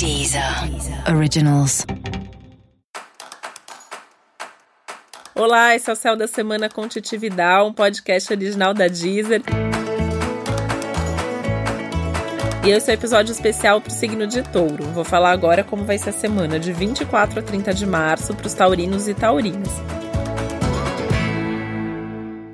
Deezer Originals. Olá, esse é o Céu da Semana com Titi Vidal, um podcast original da Deezer. E esse é o episódio especial para o signo de touro. Vou falar agora como vai ser a semana de 24 a 30 de março para os taurinos e taurinas.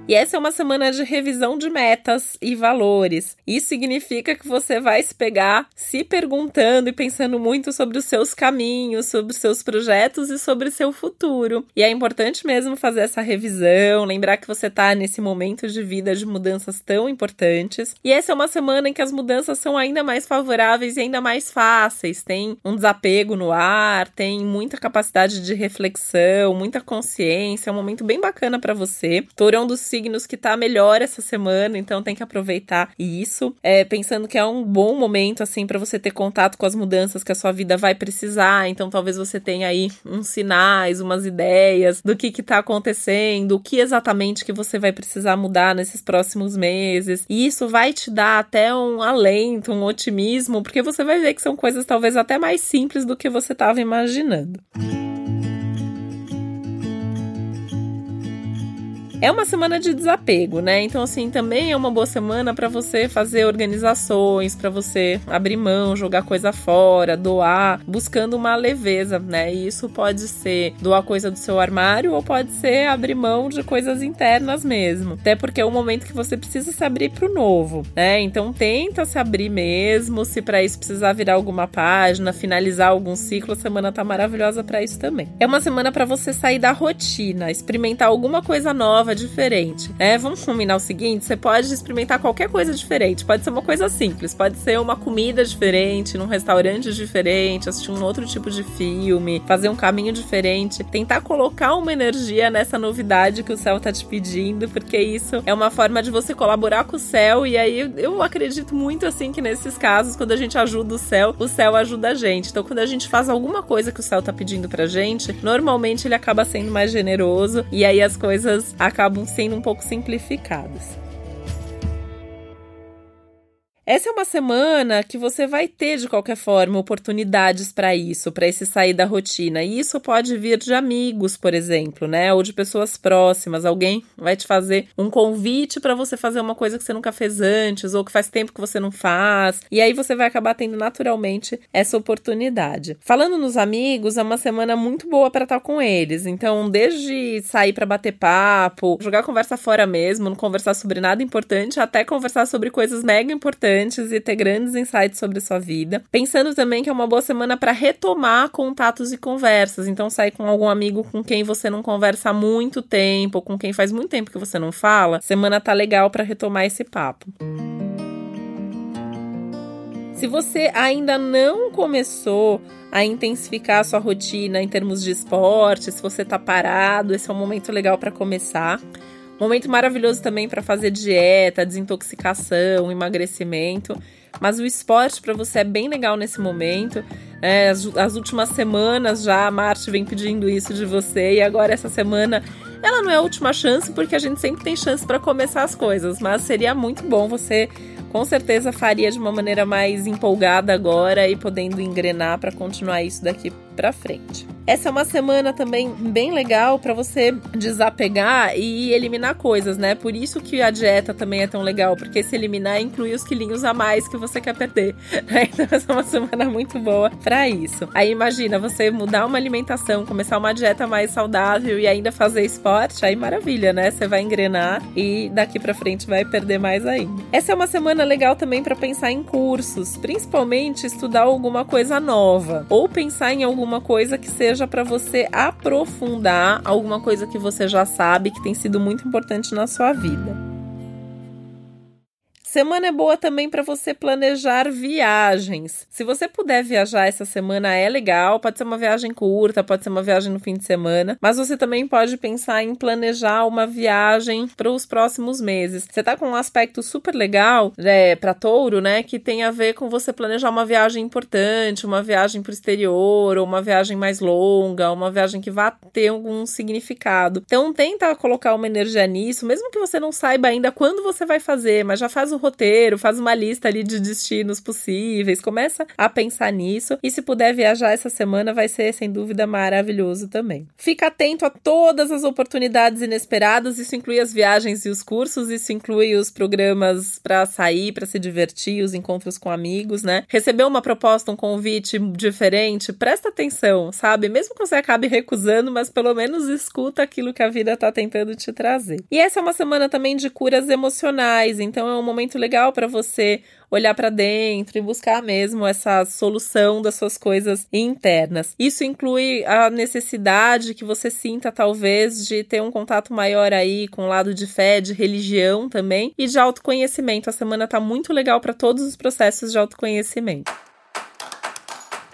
E essa é uma semana de revisão de metas e valores. Isso significa que você vai se pegar se perguntando e pensando muito sobre os seus caminhos, sobre os seus projetos e sobre o seu futuro. E é importante mesmo fazer essa revisão, lembrar que você está nesse momento de vida de mudanças tão importantes. E essa é uma semana em que as mudanças são ainda mais favoráveis e ainda mais fáceis. Tem um desapego no ar, tem muita capacidade de reflexão, muita consciência. É um momento bem bacana para você. Touro um dos signos que tá melhor essa semana, então tem que aproveitar isso. É, pensando que é um bom momento, assim, para você ter contato com as mudanças que a sua vida vai precisar. Então talvez você tenha aí uns sinais, umas ideias do que que tá acontecendo, o que exatamente que você vai precisar mudar nesses próximos meses. E isso vai te dar até um alento, um otimismo, porque você vai ver que são coisas talvez até mais simples do que você estava imaginando. É uma semana de desapego, né? Então, assim, também é uma boa semana para você fazer organizações, para você abrir mão, jogar coisa fora, doar, buscando uma leveza, né? E isso pode ser doar coisa do seu armário ou pode ser abrir mão de coisas internas mesmo. Até porque é um momento que você precisa se abrir pro novo, né? Então, tenta se abrir mesmo. Se para isso precisar virar alguma página, finalizar algum ciclo, a semana tá maravilhosa para isso também. É uma semana para você sair da rotina, experimentar alguma coisa nova nova, diferente. É, vamos combinar o seguinte: você pode experimentar qualquer coisa diferente. Pode ser uma coisa simples, pode ser uma comida diferente, num restaurante diferente, assistir um outro tipo de filme, fazer um caminho diferente, tentar colocar uma energia nessa novidade que o céu tá te pedindo, porque isso é uma forma de você colaborar com o céu. E aí eu acredito muito assim que nesses casos, quando a gente ajuda o céu, o céu ajuda a gente. Então, quando a gente faz alguma coisa que o céu tá pedindo pra gente, normalmente ele acaba sendo mais generoso e aí as coisas acabam acabam sendo um pouco simplificadas. Essa é uma semana que você vai ter, de qualquer forma, oportunidades para isso, para esse sair da rotina. E isso pode vir de amigos, por exemplo, né? Ou de pessoas próximas. Alguém vai te fazer um convite para você fazer uma coisa que você nunca fez antes, ou que faz tempo que você não faz. E aí você vai acabar tendo naturalmente essa oportunidade. Falando nos amigos, é uma semana muito boa para estar com eles. Então, desde sair para bater papo, jogar conversa fora mesmo, não conversar sobre nada importante, até conversar sobre coisas mega importantes importantes e ter grandes insights sobre sua vida. Pensando também que é uma boa semana para retomar contatos e conversas. Então, sair com algum amigo com quem você não conversa há muito tempo, com quem faz muito tempo que você não fala, semana tá legal para retomar esse papo. Se você ainda não começou a intensificar a sua rotina em termos de esporte, se você tá parado, esse é um momento legal para começar. Momento maravilhoso também para fazer dieta, desintoxicação, emagrecimento. Mas o esporte para você é bem legal nesse momento. É, as, as, últimas semanas já a Marte vem pedindo isso de você e agora essa semana ela não é a última chance porque a gente sempre tem chance para começar as coisas, mas seria muito bom você com certeza faria de uma maneira mais empolgada agora e podendo engrenar para continuar isso daqui para frente. Essa é uma semana também bem legal para você desapegar e eliminar coisas, né? Por isso que a dieta também é tão legal, porque se eliminar inclui os quilinhos a mais que você quer perder. Né? Então essa é uma semana muito boa para isso. Aí imagina você mudar uma alimentação, começar uma dieta mais saudável e ainda fazer esporte, aí maravilha, né? Você vai engrenar e daqui para frente vai perder mais ainda. Essa é uma semana legal também para pensar em cursos, principalmente estudar alguma coisa nova ou pensar em alguma coisa que seja seja para você aprofundar alguma coisa que você já sabe que tem sido muito importante na sua vida. Semana é boa também para você planejar viagens. Se você puder viajar essa semana, é legal. Pode ser uma viagem curta, pode ser uma viagem no fim de semana, mas você também pode pensar em planejar uma viagem para os próximos meses. Você tá com um aspecto super legal é, para touro, né? Que tem a ver com você planejar uma viagem importante, uma viagem para o exterior, ou uma viagem mais longa, uma viagem que vá ter algum significado. Então, tenta colocar uma energia nisso, mesmo que você não saiba ainda quando você vai fazer, mas já faz o roteiro, faz uma lista ali de destinos possíveis, começa a pensar nisso. E se puder viajar essa semana, vai ser sem dúvida maravilhoso também. Fica atento a todas as oportunidades inesperadas, isso inclui as viagens e os cursos, isso inclui os programas para sair, para se divertir, os encontros com amigos, né? Recebeu uma proposta, um convite diferente, presta atenção, sabe? Mesmo que você acabe recusando, mas pelo menos escuta aquilo que a vida tá tentando te trazer. E essa é uma semana também de curas emocionais, então é um momento legal para você olhar para dentro e buscar mesmo essa solução das suas coisas internas. Isso inclui a necessidade que você sinta, talvez, de ter um contato maior aí com o lado de fé, de religião também e de autoconhecimento. A semana tá muito legal para todos os processos de autoconhecimento.